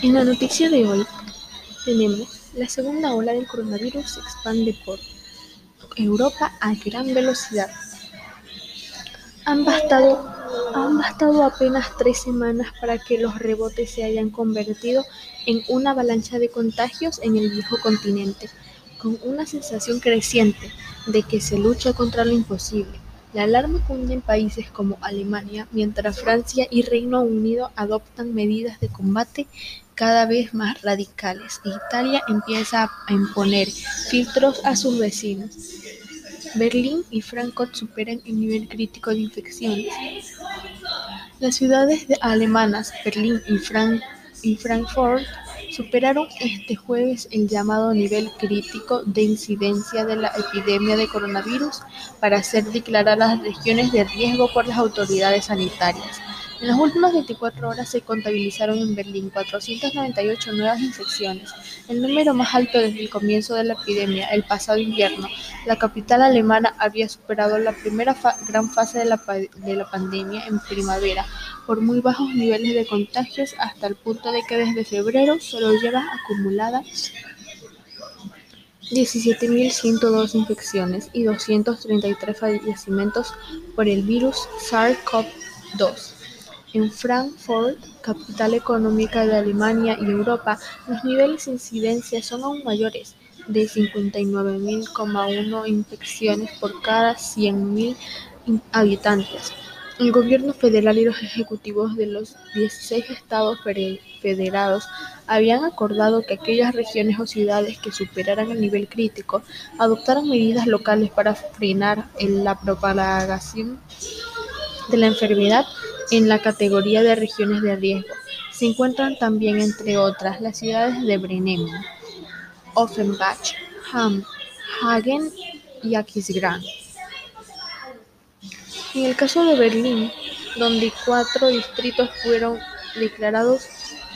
En la noticia de hoy tenemos la segunda ola del coronavirus se expande por Europa a gran velocidad. Han bastado apenas tres semanas para que los rebotes se hayan convertido en una avalancha de contagios en el viejo continente, con una sensación creciente de que se lucha contra lo imposible. La alarma cunde en países como Alemania, mientras Francia y Reino Unido adoptan medidas de combate cada vez más radicales e Italia empieza a imponer filtros a sus vecinos. Berlín y Frankfurt superan el nivel crítico de infecciones. Las ciudades alemanas, Berlín y, y Frankfurt, superaron este jueves el llamado nivel crítico de incidencia de la epidemia de coronavirus para ser declaradas regiones de riesgo por las autoridades sanitarias. En las últimas 24 horas se contabilizaron en Berlín 498 nuevas infecciones, el número más alto desde el comienzo de la epidemia el pasado invierno. La capital alemana había superado la primera gran fase de la, de la pandemia en primavera por muy bajos niveles de contagios hasta el punto de que desde febrero solo lleva acumuladas 17.102 infecciones y 233 fallecimientos por el virus SARS-CoV-2. En Frankfurt, capital económica de Alemania y Europa, los niveles de incidencia son aún mayores, de 59.1 infecciones por cada 100.000 habitantes. El gobierno federal y los ejecutivos de los 16 estados federados habían acordado que aquellas regiones o ciudades que superaran el nivel crítico adoptaran medidas locales para frenar la propagación de la enfermedad en la categoría de regiones de riesgo. Se encuentran también, entre otras, las ciudades de Bremen, Offenbach, Hamm, Hagen y Aquisgrán. En el caso de Berlín, donde cuatro distritos fueron declarados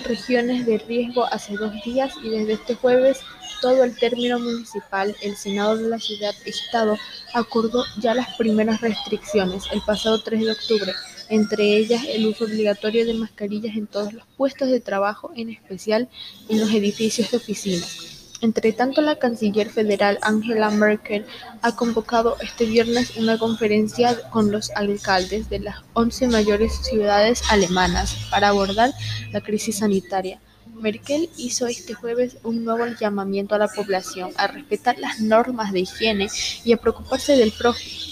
regiones de riesgo hace dos días y desde este jueves todo el término municipal, el Senado de la ciudad-estado acordó ya las primeras restricciones el pasado 3 de octubre, entre ellas el uso obligatorio de mascarillas en todos los puestos de trabajo, en especial en los edificios de oficinas. Entre tanto, la canciller federal Angela Merkel ha convocado este viernes una conferencia con los alcaldes de las once mayores ciudades alemanas para abordar la crisis sanitaria. Merkel hizo este jueves un nuevo llamamiento a la población a respetar las normas de higiene y a preocuparse del prójimo.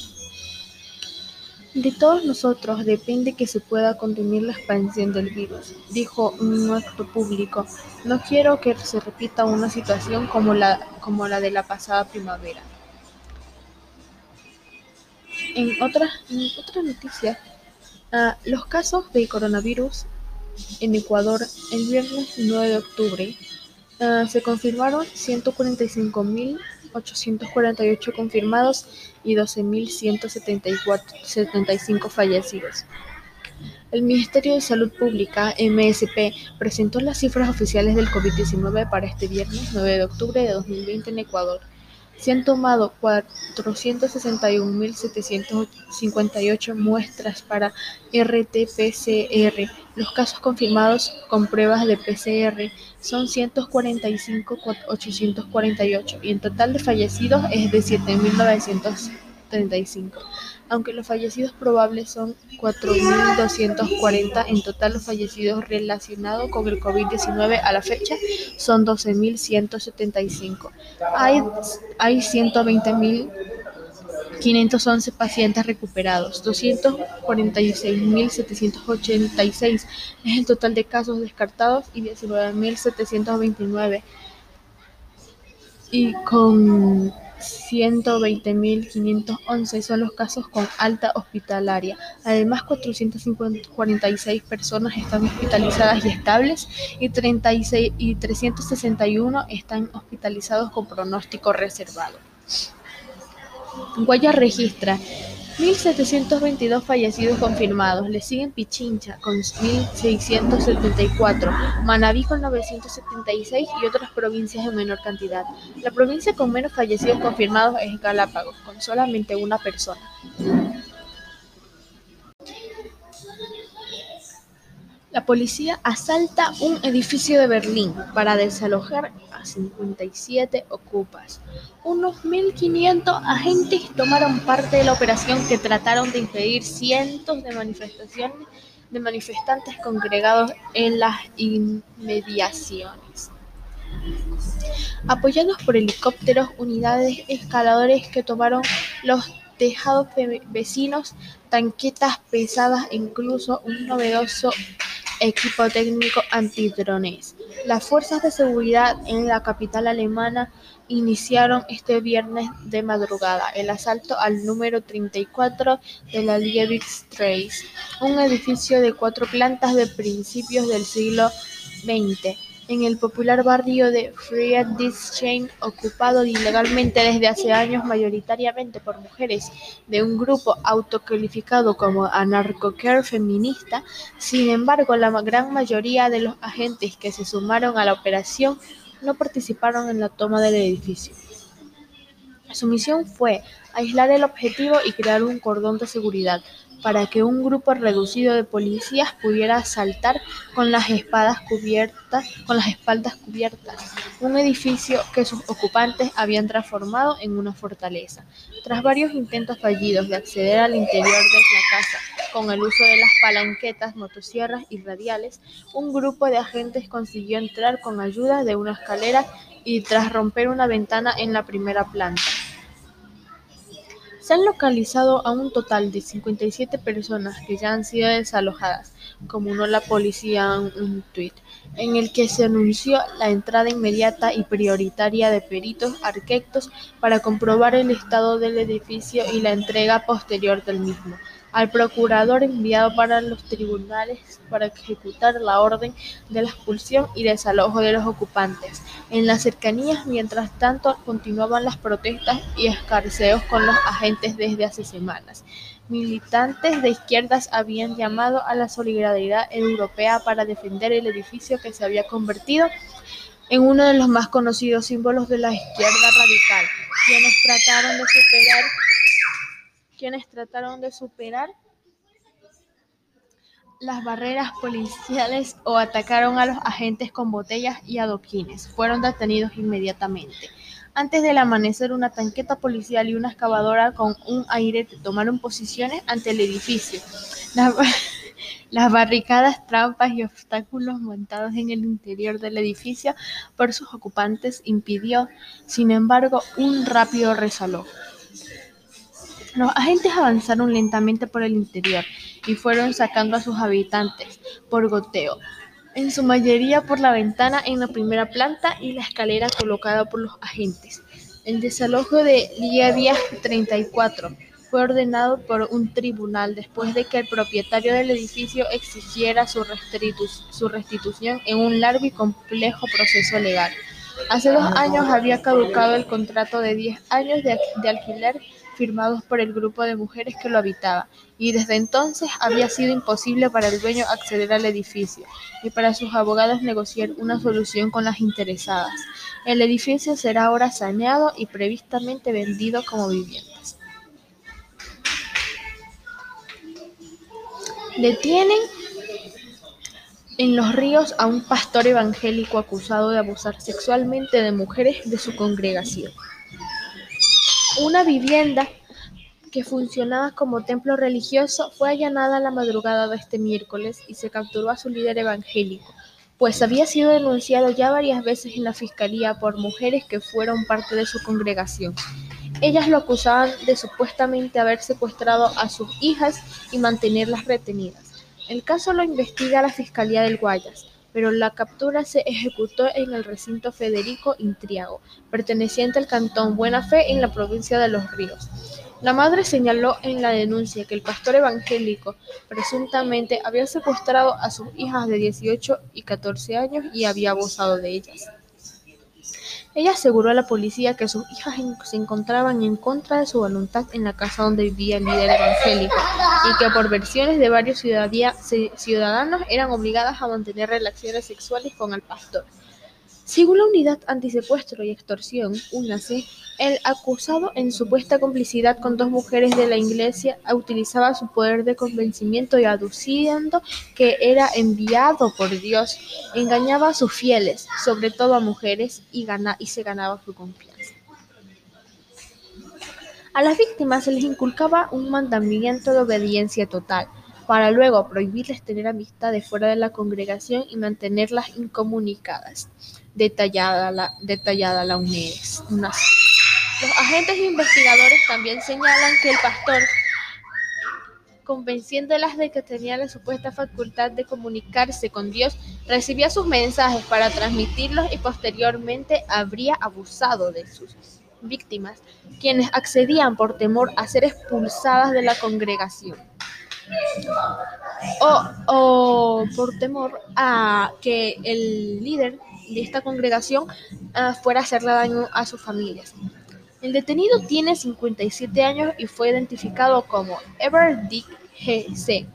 De todos nosotros depende que se pueda contener la expansión del virus, dijo un acto público. No quiero que se repita una situación como la, como la de la pasada primavera. En otras en otra noticia, uh, los casos de coronavirus en Ecuador el viernes 9 de octubre uh, se confirmaron 145.848 confirmados y 12.175 fallecidos. El Ministerio de Salud Pública, MSP, presentó las cifras oficiales del COVID-19 para este viernes 9 de octubre de 2020 en Ecuador. Se han tomado 461.758 muestras para RT-PCR. Los casos confirmados con pruebas de PCR son 145.848 y el total de fallecidos es de 7.935. Aunque los fallecidos probables son 4.240, en total los fallecidos relacionados con el COVID-19 a la fecha son 12.175. Hay, hay 120.511 pacientes recuperados, 246.786 es el total de casos descartados y 19.729 y con 120.511 son los casos con alta hospitalaria. Además, 446 personas están hospitalizadas y estables y, 36, y 361 están hospitalizados con pronóstico reservado. Guaya registra 1.722 fallecidos confirmados, le siguen Pichincha con 1.674, Manabí con 976 y otras provincias en menor cantidad. La provincia con menos fallecidos confirmados es Galápagos, con solamente una persona. La policía asalta un edificio de Berlín para desalojar a 57 ocupas. Unos 1.500 agentes tomaron parte de la operación que trataron de impedir cientos de manifestaciones de manifestantes congregados en las inmediaciones. Apoyados por helicópteros, unidades escaladores que tomaron los tejados vecinos, tanquetas pesadas e incluso un novedoso equipo técnico antidrones. Las fuerzas de seguridad en la capital alemana iniciaron este viernes de madrugada el asalto al número 34 de la Liebigstraße, un edificio de cuatro plantas de principios del siglo XX en el popular barrio de Friedrichshain, ocupado ilegalmente desde hace años mayoritariamente por mujeres de un grupo autocalificado como anarcho-care feminista. Sin embargo, la gran mayoría de los agentes que se sumaron a la operación no participaron en la toma del edificio. Su misión fue aislar el objetivo y crear un cordón de seguridad para que un grupo reducido de policías pudiera saltar con las espadas cubiertas, con las espaldas cubiertas, un edificio que sus ocupantes habían transformado en una fortaleza. Tras varios intentos fallidos de acceder al interior de la casa con el uso de las palanquetas, motosierras y radiales, un grupo de agentes consiguió entrar con ayuda de una escalera y tras romper una ventana en la primera planta. Se han localizado a un total de 57 personas que ya han sido desalojadas, comunicó la policía en un tuit, en el que se anunció la entrada inmediata y prioritaria de peritos arquitectos para comprobar el estado del edificio y la entrega posterior del mismo al procurador enviado para los tribunales para ejecutar la orden de la expulsión y desalojo de los ocupantes. En las cercanías, mientras tanto, continuaban las protestas y escarceos con los agentes desde hace semanas. Militantes de izquierdas habían llamado a la solidaridad europea para defender el edificio que se había convertido en uno de los más conocidos símbolos de la izquierda radical, quienes trataron de superar quienes trataron de superar las barreras policiales o atacaron a los agentes con botellas y adoquines. Fueron detenidos inmediatamente. Antes del amanecer, una tanqueta policial y una excavadora con un aire tomaron posiciones ante el edificio. Las, las, barricadas, trampas y obstáculos montados en el interior del edificio por sus ocupantes impidió, sin embargo, un rápido resalojo. Los agentes avanzaron lentamente por el interior y fueron sacando a sus habitantes por goteo, en su mayoría por la ventana en la primera planta y la escalera colocada por los agentes. El desalojo de Liebia 34 fue ordenado por un tribunal después de que el propietario del edificio exigiera su, restitución en un largo y complejo proceso legal. Hace dos años había caducado el contrato de 10 años de alquiler firmados por el grupo de mujeres que lo habitaba, y desde entonces había sido imposible para el dueño acceder al edificio y para sus abogados negociar una solución con las interesadas. El edificio será ahora saneado y previstamente vendido como viviendas. Detienen en los ríos a un pastor evangélico acusado de abusar sexualmente de mujeres de su congregación. Una vivienda que funcionaba como templo religioso fue allanada la madrugada de este miércoles y se capturó a su líder evangélico, pues había sido denunciado ya varias veces en la fiscalía por mujeres que fueron parte de su congregación. Ellas lo acusaban de supuestamente haber secuestrado a sus hijas y mantenerlas retenidas. El caso lo investiga la Fiscalía del Guayas pero la captura se ejecutó en el recinto Federico Intriago, perteneciente al cantón Buena Fe en la provincia de Los Ríos. La madre señaló en la denuncia que el pastor evangélico presuntamente había secuestrado a sus hijas de 18 y 14 años y había abusado de ellas. Ella aseguró a la policía que sus hijas se encontraban en contra de su voluntad en la casa donde vivía el líder evangélico y que por versiones de varios ciudadanos eran obligadas a mantener relaciones sexuales con el pastor. Según la Unidad Antisecuestro y Extorsión (UNASE), el acusado, en supuesta complicidad con dos mujeres de la iglesia, utilizaba su poder de convencimiento y, aduciendo que era enviado por Dios, engañaba a sus fieles, sobre todo a mujeres, y se ganaba su confianza. A las víctimas se les inculcaba un mandamiento de obediencia total, para luego prohibirles tener amistades fuera de la congregación y mantenerlas incomunicadas detallada la, detallada la. Los agentes investigadores también señalan que el pastor, convenciéndolas de que tenía la supuesta facultad de comunicarse con Dios, recibía sus mensajes para transmitirlos y posteriormente habría abusado de sus víctimas, quienes accedían por temor a ser expulsadas de la congregación o, o por temor a que el líder de esta congregación uh, fuera a hacerle daño a sus familias. El detenido tiene 57 años y fue identificado como Ever Dick G.C.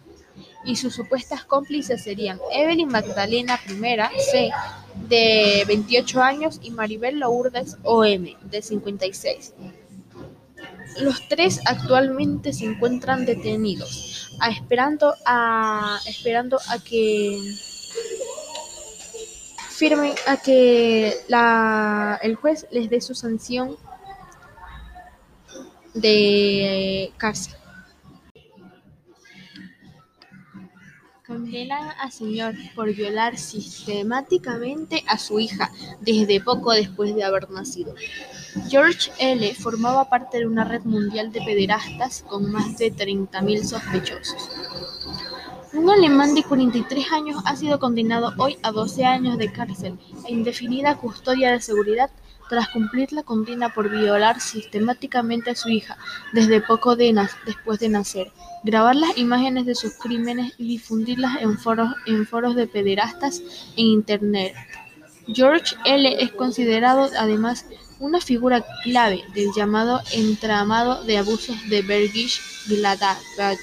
y sus supuestas cómplices serían Evelyn Magdalena I C. de 28 años y Maribel Lourdes O.M. de 56. Los tres actualmente se encuentran detenidos, a esperando, a, esperando a que firmen a que la, el juez les dé su sanción de cárcel. Condenan a señor por violar sistemáticamente a su hija desde poco después de haber nacido. George L. formaba parte de una red mundial de pederastas con más de 30.000 sospechosos. Un alemán de 43 años ha sido condenado hoy a 12 años de cárcel e indefinida custodia de seguridad tras cumplir la condena por violar sistemáticamente a su hija desde poco después de nacer, grabar las imágenes de sus crímenes y difundirlas en foros, en foros de pederastas en Internet. George L. es considerado además una figura clave del llamado entramado de abusos de Bergisch Gladbach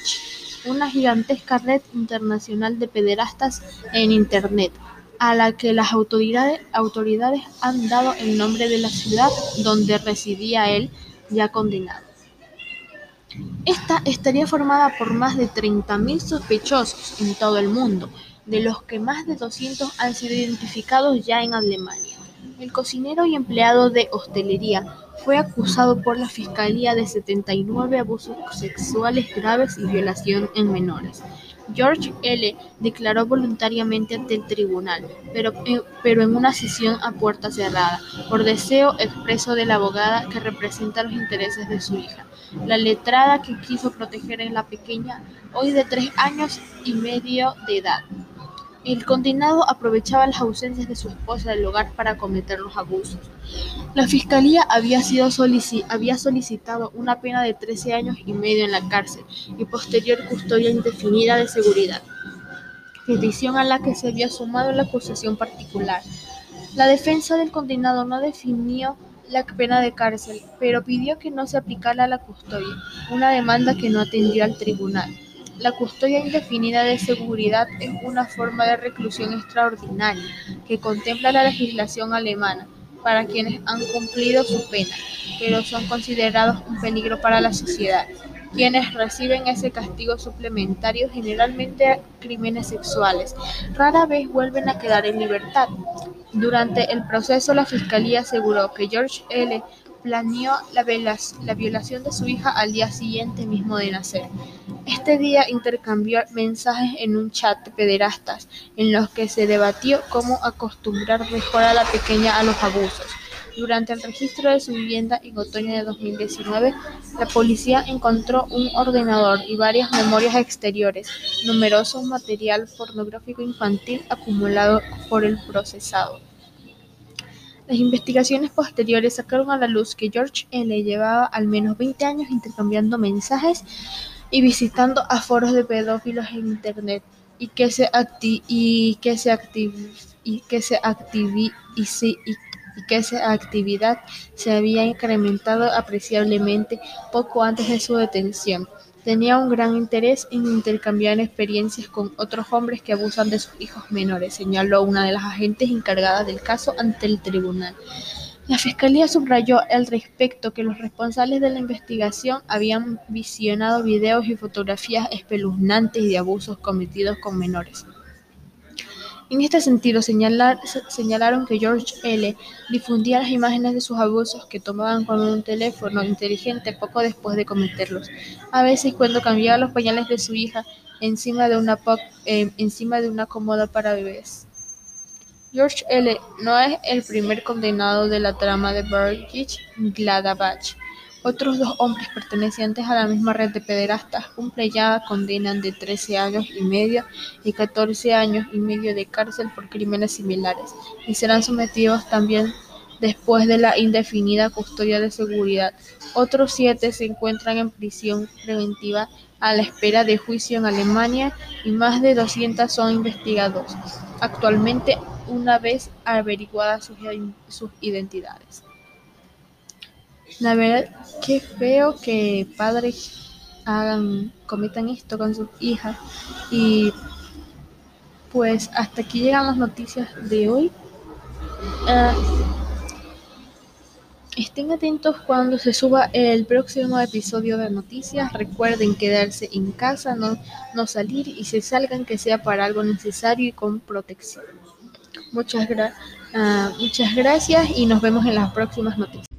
una gigantesca red internacional de pederastas en Internet, a la que las autoridades, autoridades han dado el nombre de la ciudad donde residía él, ya condenado. Esta estaría formada por más de 30.000 sospechosos en todo el mundo, de los que más de 200 han sido identificados ya en Alemania. El cocinero y empleado de hostelería fue acusado por la Fiscalía de setenta y nueve abusos sexuales graves y violación en menores. George L. declaró voluntariamente ante el tribunal, pero, eh, pero, en una sesión a puerta cerrada, por deseo expreso de la abogada que representa los intereses de su hija, la letrada que quiso proteger a la pequeña, hoy de tres años y medio de edad. El condenado aprovechaba las ausencias de su esposa del hogar para cometer los abusos. La fiscalía había, solicitado una pena de 13 años y medio en la cárcel y posterior custodia indefinida de seguridad, petición a la que se había sumado la acusación particular. La defensa del condenado no definió la pena de cárcel, pero pidió que no se aplicara la custodia, una demanda que no atendió al tribunal. La custodia indefinida de seguridad es una forma de reclusión extraordinaria que contempla la legislación alemana para quienes han cumplido su pena, pero son considerados un peligro para la sociedad. Quienes reciben ese castigo suplementario generalmente crímenes sexuales, rara vez vuelven a quedar en libertad. Durante el proceso, la fiscalía aseguró que George L. planeó la, violación de su hija al día siguiente mismo de nacer. Este día intercambió mensajes en un chat de pederastas, en los que se debatió cómo acostumbrar mejor a la pequeña a los abusos. Durante el registro de su vivienda en otoño de 2019, la policía encontró un ordenador y varias memorias exteriores, numeroso material pornográfico infantil acumulado por el procesado. Las investigaciones posteriores sacaron a la luz que George L. llevaba al menos 20 años intercambiando mensajes y visitando a foros de pedófilos en Internet y que se y que se y que se y, y que esa actividad se había incrementado apreciablemente poco antes de su detención. Tenía un gran interés en intercambiar experiencias con otros hombres que abusan de sus hijos menores, señaló una de las agentes encargadas del caso ante el tribunal. La fiscalía subrayó al respecto que los responsables de la investigación habían visionado videos y fotografías espeluznantes de abusos cometidos con menores. En este sentido, señalaron que George L. difundía las imágenes de sus abusos que tomaban con un teléfono inteligente poco después de cometerlos, a veces cuando cambiaba los pañales de su hija encima de una, eh, encima de una cómoda para bebés. George L. no es el primer condenado de la trama de Burgess Gladabach. Otros dos hombres pertenecientes a la misma red de pederastas cumplen ya condenan de 13 años y medio y 14 años y medio de cárcel por crímenes similares y serán sometidos también después de la indefinida custodia de seguridad. Otros siete se encuentran en prisión preventiva a la espera de juicio en Alemania y más de 200 son investigados actualmente una vez averiguadas sus identidades. La verdad, qué feo que padres hagan, cometan esto con sus hijas. Y pues hasta aquí llegan las noticias de hoy. Ah, estén atentos cuando se suba el próximo episodio de noticias. Recuerden quedarse en casa, no, no salir y si salgan que sea para algo necesario y con protección. Muchas, uh, muchas gracias y nos vemos en las próximas noticias.